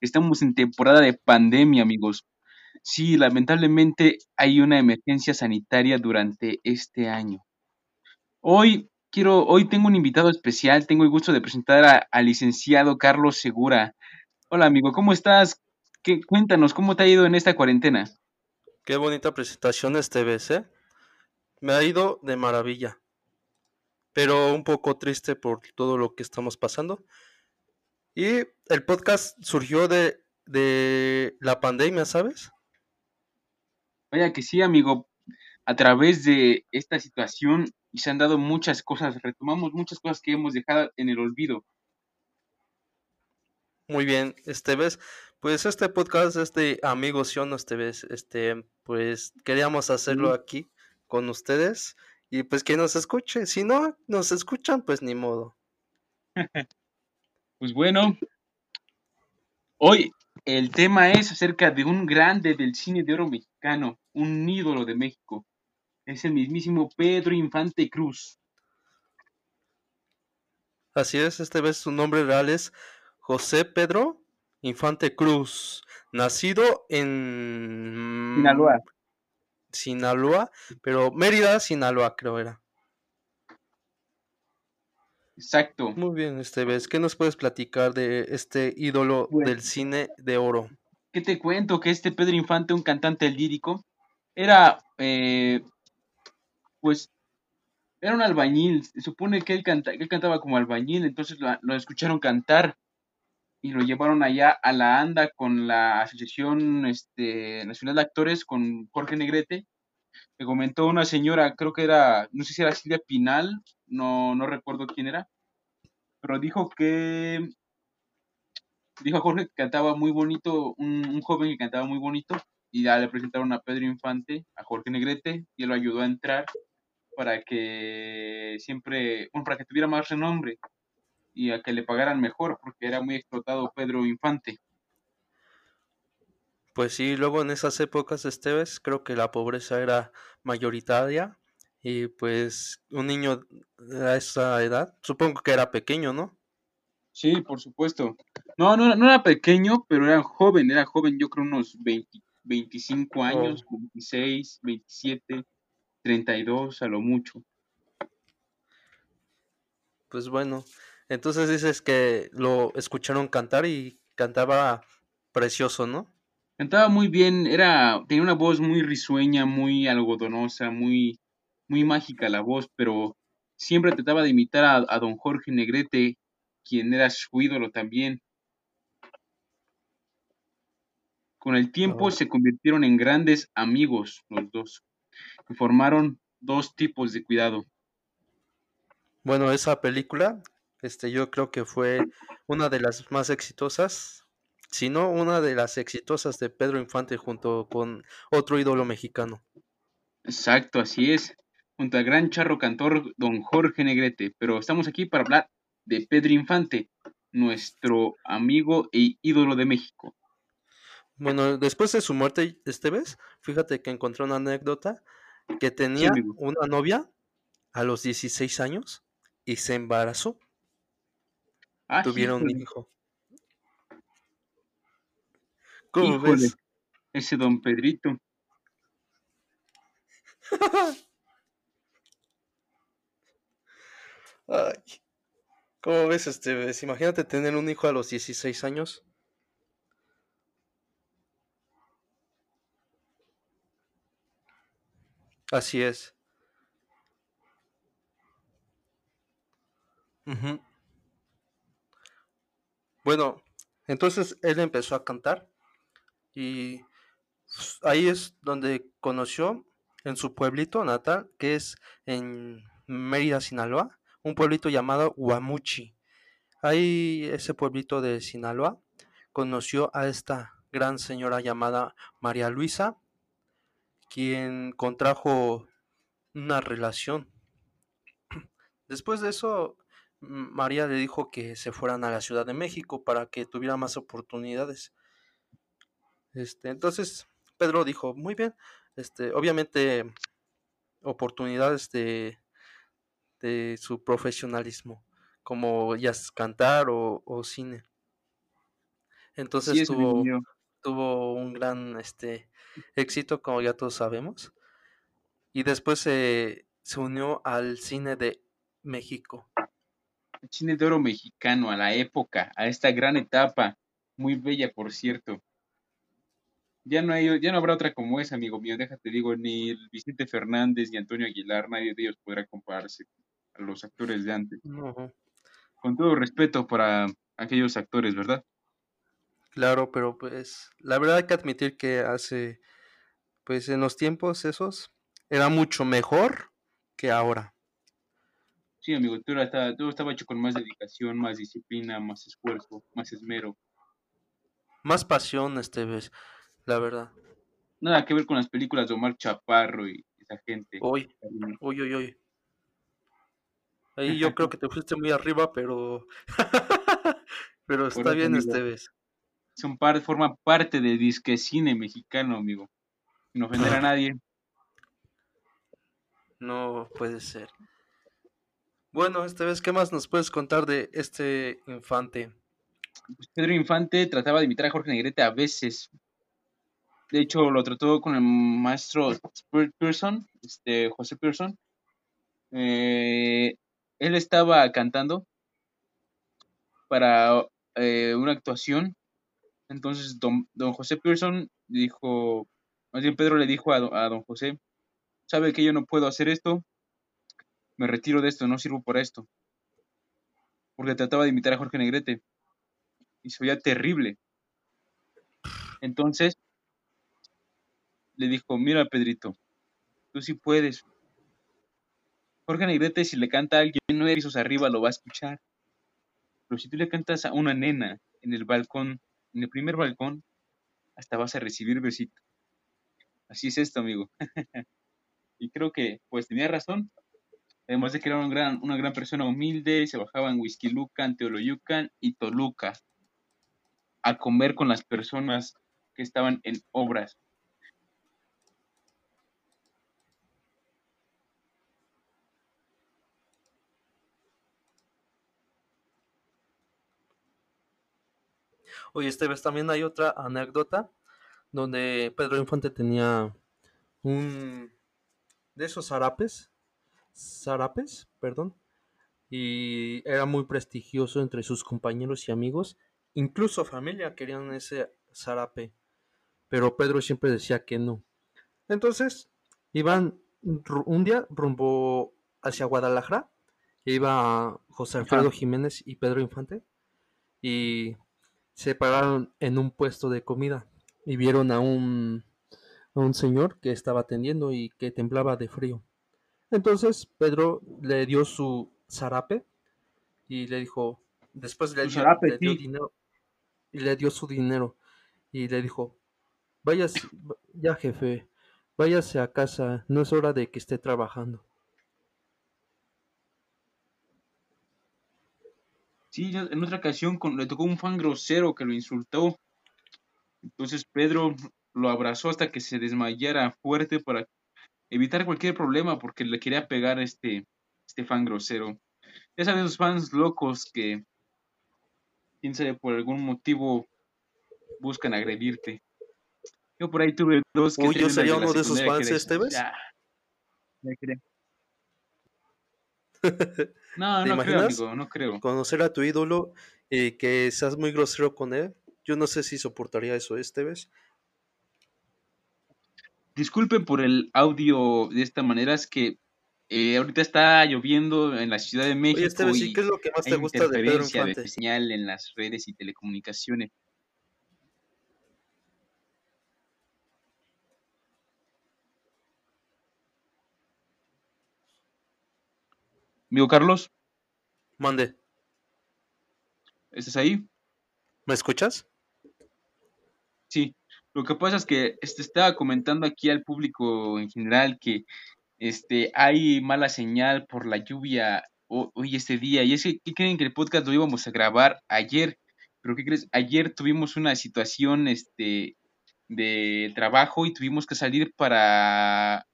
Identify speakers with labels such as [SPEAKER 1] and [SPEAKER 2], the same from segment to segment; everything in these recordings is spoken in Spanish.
[SPEAKER 1] Estamos en temporada de pandemia, amigos. Sí, lamentablemente hay una emergencia sanitaria durante este año. Hoy quiero, hoy tengo un invitado especial, tengo el gusto de presentar al licenciado Carlos Segura. Hola amigo, ¿cómo estás? ¿Qué, cuéntanos, ¿cómo te ha ido en esta cuarentena?
[SPEAKER 2] Qué bonita presentación este vez, ¿eh? Me ha ido de maravilla, pero un poco triste por todo lo que estamos pasando. Y el podcast surgió de, de la pandemia, ¿sabes?
[SPEAKER 1] Vaya que sí, amigo. A través de esta situación se han dado muchas cosas, retomamos muchas cosas que hemos dejado en el olvido.
[SPEAKER 2] Muy bien, este vez, pues este podcast es de amigos no este vez, este, pues queríamos hacerlo aquí con ustedes y pues que nos escuche, si no nos escuchan, pues ni modo.
[SPEAKER 1] pues bueno, hoy el tema es acerca de un grande del cine de oro mexicano, un ídolo de México. Es el mismísimo Pedro Infante Cruz.
[SPEAKER 2] Así es, este vez su nombre real es José Pedro Infante Cruz, nacido en
[SPEAKER 1] Sinaloa.
[SPEAKER 2] Sinaloa, pero Mérida, Sinaloa creo era.
[SPEAKER 1] Exacto.
[SPEAKER 2] Muy bien, Esteves. ¿Qué nos puedes platicar de este ídolo del cine de oro?
[SPEAKER 1] ¿Qué te cuento? Que este Pedro Infante, un cantante lírico, era, eh, pues, era un albañil. Se supone que él, canta, él cantaba como albañil, entonces lo, escucharon cantar y lo llevaron allá a la ANDA con la Asociación este, Nacional de Actores, con Jorge Negrete. Me comentó una señora, creo que era, no sé si era Silvia Pinal, no, no recuerdo quién era, pero dijo que, dijo Jorge que cantaba muy bonito, un, joven que cantaba muy bonito, y ya le presentaron a Pedro Infante, a Jorge Negrete, y él lo ayudó a entrar para que siempre, bueno, para que tuviera más renombre y a que le pagaran mejor, porque era muy explotado Pedro Infante.
[SPEAKER 2] Pues sí, luego en esas épocas, Esteves, creo que la pobreza era mayoritaria y pues un niño a esa edad, supongo que era pequeño, ¿no?
[SPEAKER 1] Sí, por supuesto. No, no, no era pequeño, pero era joven, era joven, yo creo unos 20, 25 años, 26, 27, 32 a lo mucho.
[SPEAKER 2] Pues bueno, entonces dices que lo escucharon cantar y cantaba precioso, ¿no?
[SPEAKER 1] Cantaba muy bien, era, tenía una voz muy risueña, muy algodonosa, muy, muy mágica la voz, pero siempre trataba de imitar a, don Jorge Negrete, quien era su ídolo también. Con el tiempo oh. se convirtieron en grandes amigos los dos y formaron dos tipos de cuidado.
[SPEAKER 2] Bueno, esa película, este, yo creo que fue una de las más exitosas, si no una de las exitosas de Pedro Infante junto con otro ídolo mexicano.
[SPEAKER 1] Exacto, así es junto al gran charro cantor don Jorge Negrete, pero estamos aquí para hablar de Pedro Infante, nuestro amigo e ídolo de México.
[SPEAKER 2] Bueno, después de su muerte, este vez, fíjate que encontré una anécdota que tenía una novia a los 16 años y se embarazó. Ah, Tuvieron un hijo.
[SPEAKER 1] ¿Cómo ves? Ese don Pedrito.
[SPEAKER 2] Ay. ¿Cómo ves, este? Imagínate tener un hijo a los 16 años. Así es. Bueno, entonces él empezó a cantar y ahí es donde conoció en su pueblito natal, que es en Mérida, Sinaloa, un pueblito llamado Guamuchi. Ahí ese pueblito de Sinaloa conoció a esta gran señora llamada María Luisa, quien contrajo una relación. Después de eso, María le dijo que se fueran a la Ciudad de México para que tuviera más oportunidades. Este, entonces Pedro dijo, muy bien, este, obviamente oportunidades de de su profesionalismo, como ya cantar o, cine. Entonces
[SPEAKER 1] Sí,
[SPEAKER 2] tuvo, tuvo un gran este, éxito, como ya todos sabemos. Y después se, se unió al cine de México.
[SPEAKER 1] El cine de oro mexicano, a la época, a esta gran etapa, muy bella, por cierto. Ya no, hay, ya no habrá otra como esa, amigo mío. Déjate, digo, ni Vicente Fernández ni Antonio Aguilar, nadie de ellos podrá compararse a los actores de antes. Con todo respeto para aquellos actores, ¿verdad?
[SPEAKER 2] Claro, pero pues la verdad hay que admitir que hace, pues en los tiempos esos, era mucho mejor que ahora.
[SPEAKER 1] Sí, amigo, todo estaba, todo estaba hecho con más dedicación, más disciplina, más esfuerzo, más esmero.
[SPEAKER 2] Más pasión este vez, la verdad.
[SPEAKER 1] Nada que ver con las películas de Omar Chaparro y esa gente.
[SPEAKER 2] Uy, uy, uy. Ahí yo creo que te fuiste muy arriba, pero... pero está bien
[SPEAKER 1] amigo.
[SPEAKER 2] este vez.
[SPEAKER 1] Son par, forman parte del disque cine mexicano, amigo. Sin ofender a nadie.
[SPEAKER 2] No puede ser. Bueno, esta vez, ¿qué más nos puedes contar de este infante?
[SPEAKER 1] Pues Pedro Infante trataba de imitar a Jorge Negrete a veces. De hecho, lo trató con el maestro Pearson, este, José Pearson. Eh, él estaba cantando para eh, una actuación. Entonces, don, José Pearson dijo, más bien Pedro le dijo a, do- a don José, sabe que yo no puedo hacer esto, me retiro de esto, no sirvo para esto. Porque trataba de imitar a Jorge Negrete. Y se terrible. Entonces, le dijo, mira Pedrito, tú sí puedes. Jorge Negrete, si le canta a alguien nueve pisos arriba, lo va a escuchar. Pero si tú le cantas a una nena en el balcón, en el primer balcón, hasta vas a recibir besito. Así es esto, amigo. y creo que, pues, tenía razón. Además de que era gran, una gran persona humilde, se bajaba en Whisky Lucan, Teoloyucan y Toluca a comer con las personas que estaban en obras.
[SPEAKER 2] Oye, este vez también hay otra anécdota donde Pedro Infante tenía un de esos zarapes, zarapes, perdón, y era muy prestigioso entre sus compañeros y amigos, incluso familia querían ese zarape, pero Pedro siempre decía que no. Entonces, iban un día rumbo hacia Guadalajara, iba José Alfredo. Jiménez y Pedro Infante, y se pararon en un puesto de comida y vieron a un, a un señor que estaba atendiendo y que temblaba de frío. Entonces Pedro le dio su zarape y le dijo, después le dio, le dio dinero y le dio su dinero y le dijo, váyase, ya jefe, váyase a casa, no es hora de que esté trabajando.
[SPEAKER 1] Sí, en otra ocasión con- le tocó un fan grosero que lo insultó. Entonces Pedro lo abrazó hasta que se desmayara fuerte para evitar cualquier problema porque le quería pegar a este, este fan grosero. Ya sabes, esos fans locos que, quién sabe, por algún motivo buscan agredirte. Yo por ahí tuve dos que
[SPEAKER 2] Uy, yo sería uno de esos fans, este vez.
[SPEAKER 1] ya, ya No,
[SPEAKER 2] ¿Te
[SPEAKER 1] no creo, amigo, no creo.
[SPEAKER 2] Conocer a tu ídolo y que seas muy grosero con él, yo no sé si soportaría eso este vez.
[SPEAKER 1] Disculpen por el audio de esta manera, es que eh, ahorita está lloviendo en la Ciudad de México
[SPEAKER 2] Oye, Esteves, ¿y qué es lo que más te gusta de Pedro
[SPEAKER 1] interferencia de
[SPEAKER 2] Infante?
[SPEAKER 1] señal en las redes y telecomunicaciones. Amigo Carlos,
[SPEAKER 2] Mande,
[SPEAKER 1] ¿estás ahí?
[SPEAKER 2] ¿me escuchas?
[SPEAKER 1] Sí. Lo que pasa es que este, estaba comentando aquí al público en general que este, hay mala señal por la lluvia ho- hoy este día. Y es que, ¿qué creen que el podcast lo íbamos a grabar ayer? Pero ¿qué crees? Ayer tuvimos una situación este, de trabajo y tuvimos que salir para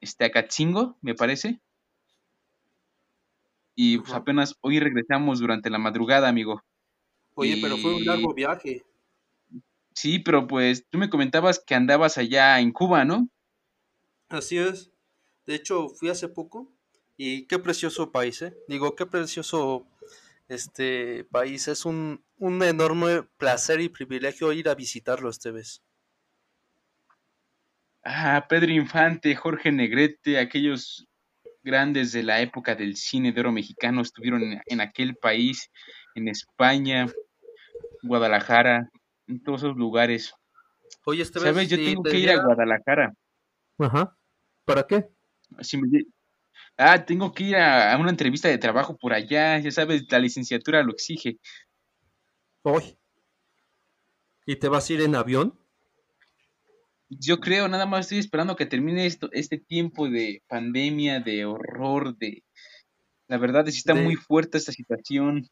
[SPEAKER 1] este, Acatzingo, me parece. Y pues apenas hoy regresamos durante la madrugada, amigo.
[SPEAKER 2] Oye, pero fue un largo viaje.
[SPEAKER 1] Sí, pero pues tú me comentabas que andabas allá en Cuba, ¿no?
[SPEAKER 2] Así es. De hecho, fui hace poco y qué precioso país, ¿eh? Digo, qué precioso este país. Es un, un enorme placer y privilegio ir a visitarlo este vez.
[SPEAKER 1] Ah, Pedro Infante, Jorge Negrete, aquellos grandes de la época del cine de oro mexicano estuvieron en, en aquel país, en España, Guadalajara, en todos esos lugares.
[SPEAKER 2] Oye, este
[SPEAKER 1] ¿Sabes?
[SPEAKER 2] vez
[SPEAKER 1] Yo
[SPEAKER 2] si
[SPEAKER 1] tengo
[SPEAKER 2] te
[SPEAKER 1] que ir a Guadalajara.
[SPEAKER 2] Ajá. ¿Para qué?
[SPEAKER 1] Si me lle- Ah, tengo que ir a, a una entrevista de trabajo por allá, ya sabes, la licenciatura lo exige.
[SPEAKER 2] Hoy. ¿Y te vas a ir en avión?
[SPEAKER 1] Yo creo, nada más estoy esperando que termine esto, este tiempo de pandemia, de horror, de... La verdad es que está
[SPEAKER 2] De-
[SPEAKER 1] muy fuerte esta situación.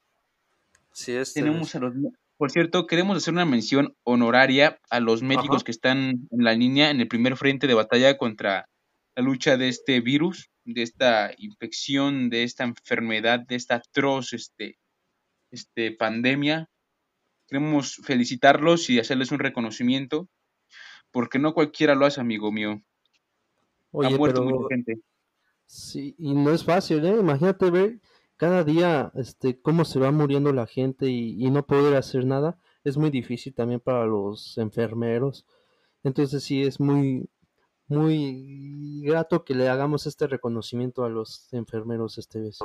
[SPEAKER 2] Sí, este
[SPEAKER 1] Tenemos a los... Por cierto, queremos hacer una mención honoraria a los médicos
[SPEAKER 2] Ajá.
[SPEAKER 1] que están en la línea, en el primer frente de batalla contra la lucha de este virus, de esta infección, de esta enfermedad, de esta atroz este, este, pandemia. Queremos felicitarlos y hacerles un reconocimiento, porque no cualquiera lo hace, amigo mío.
[SPEAKER 2] Oye,
[SPEAKER 1] ha muerto
[SPEAKER 2] pero
[SPEAKER 1] mucha gente.
[SPEAKER 2] sí, y no es fácil, ¿eh? Imagínate ver cada día este, cómo se va muriendo la gente y, y no poder hacer nada. Es muy difícil también para los enfermeros. Entonces sí, es muy, muy grato que le hagamos este reconocimiento a los enfermeros este vez.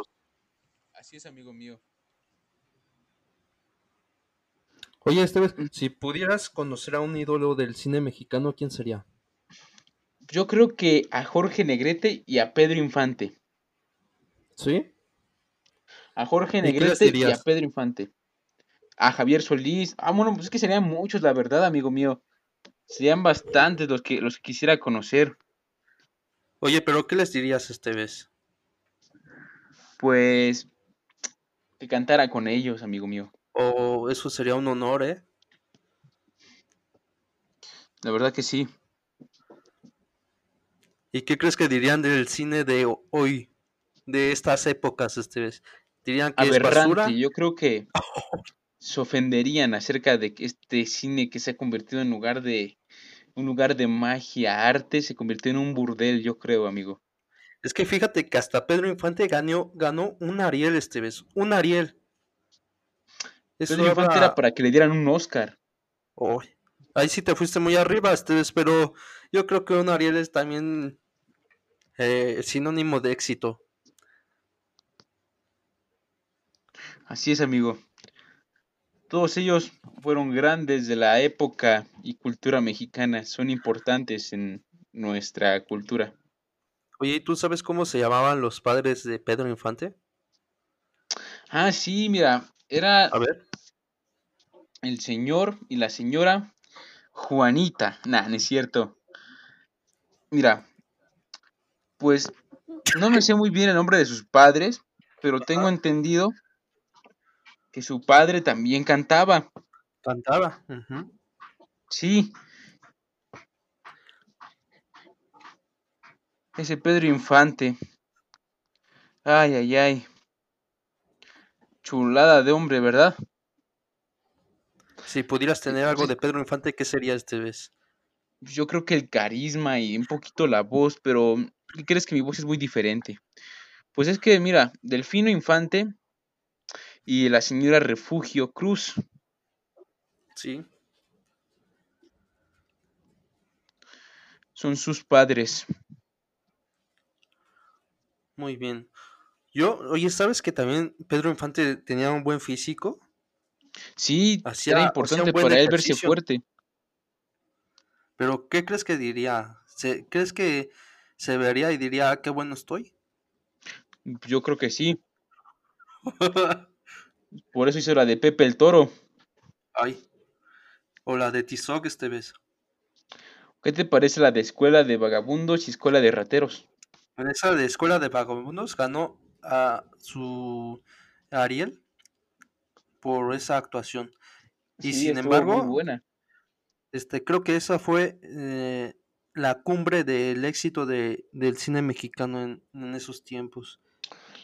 [SPEAKER 1] Así es, amigo mío.
[SPEAKER 2] Oye, este vez, si pudieras conocer a un ídolo del cine mexicano, ¿quién sería?
[SPEAKER 1] Yo creo que a Jorge Negrete y a Pedro Infante.
[SPEAKER 2] ¿Sí?
[SPEAKER 1] A Jorge
[SPEAKER 2] ¿Y qué les
[SPEAKER 1] Negrete y a? Pedro Infante. A Javier Solís. Ah, bueno, pues es que serían muchos, la verdad, amigo mío. Serían bastantes los que, los que quisiera conocer.
[SPEAKER 2] Oye, pero ¿qué les dirías este vez?
[SPEAKER 1] Pues que cantara con ellos, amigo mío.
[SPEAKER 2] O eso sería un honor, ¿eh?
[SPEAKER 1] La verdad que sí.
[SPEAKER 2] ¿Y qué crees que dirían del cine de ho- hoy, de estas épocas este vez? ¿Dirían que es basura?
[SPEAKER 1] Aberrante. Yo creo que se ofenderían acerca de que este cine que se ha convertido en lugar de un lugar de magia, arte, se convirtió en un burdel, yo creo, amigo.
[SPEAKER 2] Es que fíjate que hasta Pedro Infante ganó, ganó un Ariel este vez, un Ariel. Eso
[SPEAKER 1] Pedro Infante era para que le dieran un Oscar.
[SPEAKER 2] Oh, ahí sí te fuiste muy arriba vez, pero yo creo que un Ariel es también eh, sinónimo de éxito.
[SPEAKER 1] Así es, amigo. Todos ellos fueron grandes de la época y cultura mexicana, son importantes en nuestra cultura.
[SPEAKER 2] Oye, ¿y tú sabes cómo se llamaban los padres de Pedro Infante?
[SPEAKER 1] Ah, sí, mira, era
[SPEAKER 2] A ver.
[SPEAKER 1] El señor y la señora Juanita. Nah, no es cierto. Mira, pues no me sé muy bien el nombre de sus padres, pero tengo entendido que su padre también cantaba.
[SPEAKER 2] Cantaba.
[SPEAKER 1] Sí. Ese Pedro Infante. Ay, ay, ay. Chulada de hombre, ¿verdad?
[SPEAKER 2] Si pudieras tener algo de Pedro Infante, ¿qué sería este vez?
[SPEAKER 1] Yo creo que el carisma y un poquito la voz, pero ¿qué crees que mi voz es muy diferente? Pues es que, mira, Delfino Infante y la señora Refugio Cruz
[SPEAKER 2] Sí.
[SPEAKER 1] son sus padres.
[SPEAKER 2] Muy bien. Yo, oye, ¿sabes que también Pedro Infante tenía un buen físico?
[SPEAKER 1] Sí,
[SPEAKER 2] Hacía-
[SPEAKER 1] era importante para él verse fuerte.
[SPEAKER 2] Pero ¿qué crees que diría? ¿Se- ¿Crees que se vería y diría, ah, qué bueno estoy?
[SPEAKER 1] Yo creo que sí. Por eso hizo la de Pepe el Toro.
[SPEAKER 2] Ay. O la de Tizoc este vez.
[SPEAKER 1] ¿Qué te parece la de Escuela de Vagabundos y Escuela de Rateros?
[SPEAKER 2] En esa de Escuela de Vagabundos ganó a su Ariel por esa actuación. Y
[SPEAKER 1] Sí,
[SPEAKER 2] sin
[SPEAKER 1] muy
[SPEAKER 2] embargo,
[SPEAKER 1] buena.
[SPEAKER 2] este, creo que esa fue eh, la cumbre del éxito de, del cine mexicano en, en esos tiempos.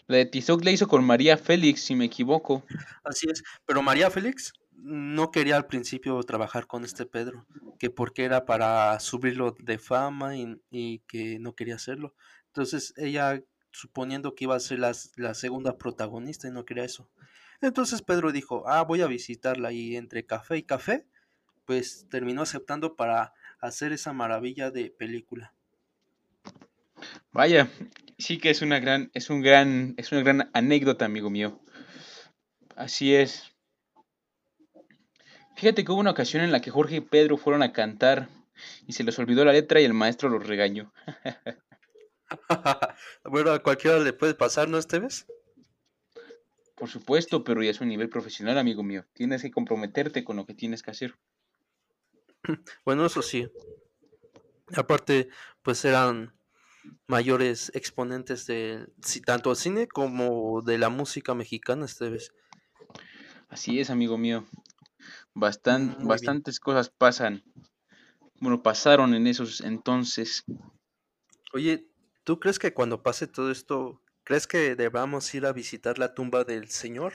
[SPEAKER 1] La de Tizoc la hizo con María Félix, si me equivoco.
[SPEAKER 2] Así es. Pero María Félix no quería al principio trabajar con este Pedro, que porque era para subirlo de fama y, que no quería hacerlo. Entonces ella, suponiendo que iba a ser la, la segunda protagonista y no quería eso. Entonces Pedro dijo, ah, voy a visitarla y entre café y café, pues terminó aceptando para hacer esa maravilla de película.
[SPEAKER 1] Vaya, sí que es una gran, es un gran, es una gran anécdota, amigo mío. Así es. Fíjate que hubo una ocasión en la que Jorge y Pedro fueron a cantar y se les olvidó la letra y el maestro los regañó.
[SPEAKER 2] bueno, a cualquiera le puede pasar, ¿no, Esteves?
[SPEAKER 1] Por supuesto, pero ya es un nivel profesional, amigo mío. Tienes que comprometerte con lo que tienes que hacer.
[SPEAKER 2] Bueno, eso sí. Aparte, pues eran mayores exponentes de tanto cine como de la música mexicana, Esteves.
[SPEAKER 1] Así es, amigo mío. Bastan, bastantes cosas pasan. Bueno, pasaron en esos entonces.
[SPEAKER 2] Oye, ¿tú crees que cuando pase todo esto, crees que debamos ir a visitar la tumba del Señor?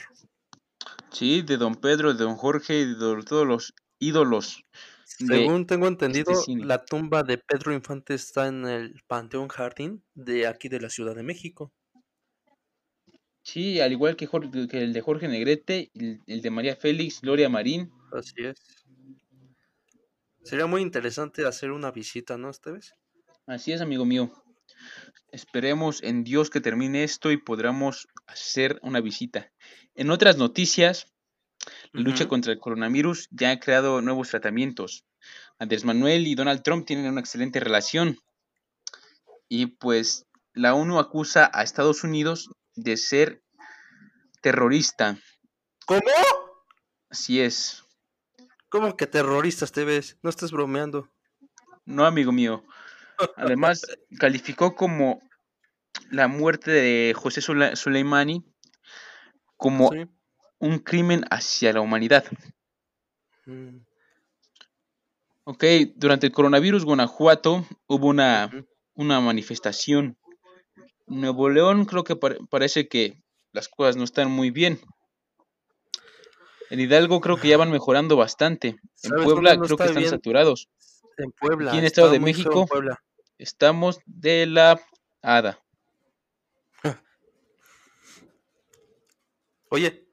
[SPEAKER 1] Sí, de don Pedro, de don Jorge, de todos los ídolos.
[SPEAKER 2] Según tengo este entendido, la tumba de Pedro Infante está en el Panteón Jardín de aquí de la Ciudad de México.
[SPEAKER 1] Sí, al igual que, que el de Jorge Negrete, el, el de María Félix, Gloria Marín,
[SPEAKER 2] Así es. Sería muy interesante hacer una visita, ¿no, Esteves?
[SPEAKER 1] Así es, amigo mío. Esperemos en Dios que termine esto y podamos hacer una visita. En otras noticias, la lucha contra el coronavirus ya ha creado nuevos tratamientos. Andrés Manuel y Donald Trump tienen una excelente relación. Y pues la ONU acusa a Estados Unidos de ser terrorista.
[SPEAKER 2] ¿Cómo?
[SPEAKER 1] Así es.
[SPEAKER 2] ¿Cómo que terroristas te ves? No estás bromeando.
[SPEAKER 1] No, amigo mío. Además, calificó como la muerte de José Soleimani como un crimen hacia la humanidad. Mm. Ok, durante el coronavirus, Guanajuato hubo una, una manifestación. Nuevo León creo que parece que las cosas no están muy bien. En Hidalgo creo que ya van mejorando bastante. En Puebla creo que están saturados.
[SPEAKER 2] En Puebla.
[SPEAKER 1] Aquí en Estado de México estamos de la hada.
[SPEAKER 2] Oye,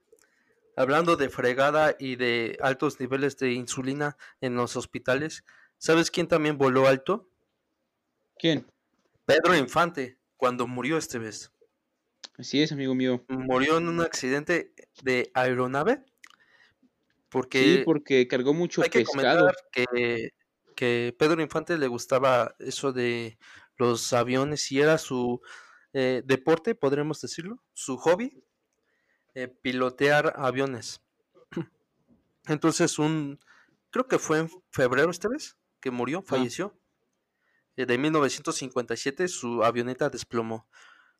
[SPEAKER 2] hablando de fregada y de altos niveles de insulina en los hospitales, ¿sabes quién también voló alto?
[SPEAKER 1] ¿Quién?
[SPEAKER 2] Pedro Infante, cuando murió este vez.
[SPEAKER 1] Así es, amigo mío.
[SPEAKER 2] Murió en un accidente de aeronave porque
[SPEAKER 1] sí, porque cargó mucho hay que pescado.
[SPEAKER 2] Que, que Pedro Infante le gustaba eso de los aviones y era su eh, deporte, podríamos decirlo, su hobby, eh, pilotear aviones. Entonces, un, creo que fue en febrero esta vez que murió, ah. falleció. Eh, de 1957 su avioneta desplomó.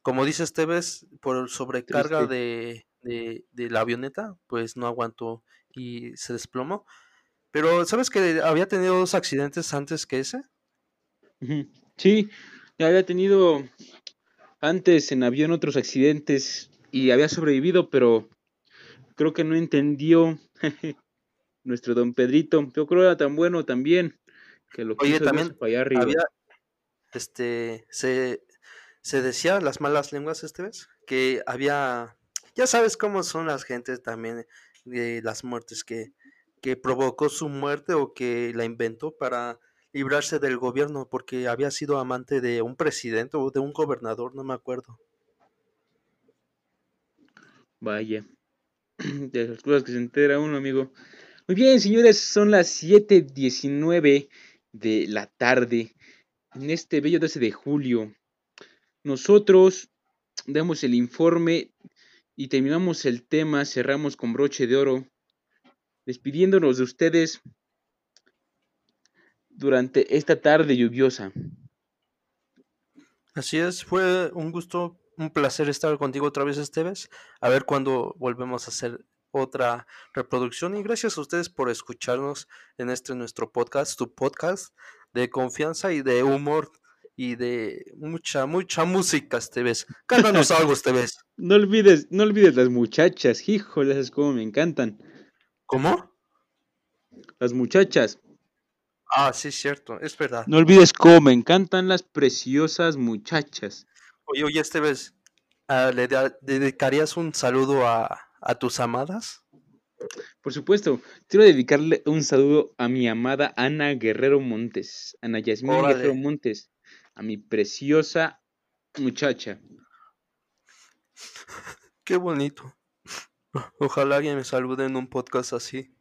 [SPEAKER 2] Como dice Esteves, por sobrecarga de, de, de, la avioneta, pues no aguantó y se desplomó. Pero, ¿sabes que había tenido dos accidentes antes que ese?
[SPEAKER 1] Sí, ya había tenido antes en avión otros accidentes y había sobrevivido, pero creo que no entendió nuestro don Pedrito. Yo creo que era tan bueno también que lo
[SPEAKER 2] Oye, también Había, este, se, se decía las malas lenguas este vez que había, ya sabes cómo son las gentes también de las muertes que, que provocó su muerte o que la inventó para librarse del gobierno porque había sido amante de un presidente o de un gobernador, no me acuerdo.
[SPEAKER 1] Vaya, de las cosas que se entera uno, amigo. Muy bien, señores, son las 7:19 de la tarde en este bello 12 de julio. Nosotros damos el informe y terminamos el tema, cerramos con broche de oro, despidiéndonos de ustedes durante esta tarde lluviosa.
[SPEAKER 2] Así es, fue un gusto, un placer estar contigo otra vez, Esteves. A ver cuándo volvemos a hacer otra reproducción y gracias a ustedes por escucharnos en este nuestro podcast, tu podcast de confianza y de humor y de mucha, mucha música, este vez. Cántanos algo, este
[SPEAKER 1] No olvides, no olvides las muchachas, híjole, esas como me encantan.
[SPEAKER 2] ¿Cómo?
[SPEAKER 1] las muchachas.
[SPEAKER 2] Ah, sí, cierto, es verdad.
[SPEAKER 1] No olvides cómo me encantan las preciosas muchachas.
[SPEAKER 2] Oye, oye, este vez, ah, ¿le dedicarías un saludo a, a tus amadas?
[SPEAKER 1] Por supuesto, quiero dedicarle un saludo a mi amada Ana Guerrero Montes, Ana Yasmín
[SPEAKER 2] Órale.
[SPEAKER 1] Guerrero Montes, a mi preciosa muchacha.
[SPEAKER 2] Qué bonito. Ojalá alguien me salude en un podcast así.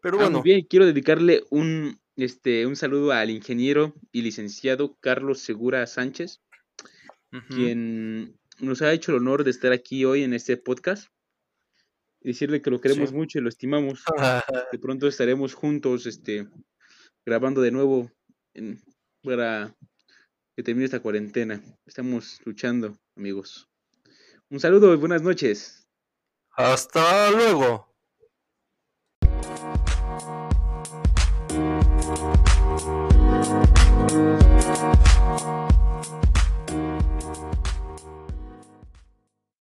[SPEAKER 2] Pero
[SPEAKER 1] Ah,
[SPEAKER 2] bueno,
[SPEAKER 1] bien, quiero dedicarle un, este, un saludo al ingeniero y licenciado Carlos Segura Sánchez, quien nos ha hecho el honor de estar aquí hoy en este podcast. Y decirle que lo queremos
[SPEAKER 2] Sí.
[SPEAKER 1] mucho y lo estimamos. De pronto estaremos juntos, este, grabando de nuevo en- para que termine esta cuarentena. Estamos luchando, amigos. Un saludo y buenas noches.
[SPEAKER 2] Hasta luego.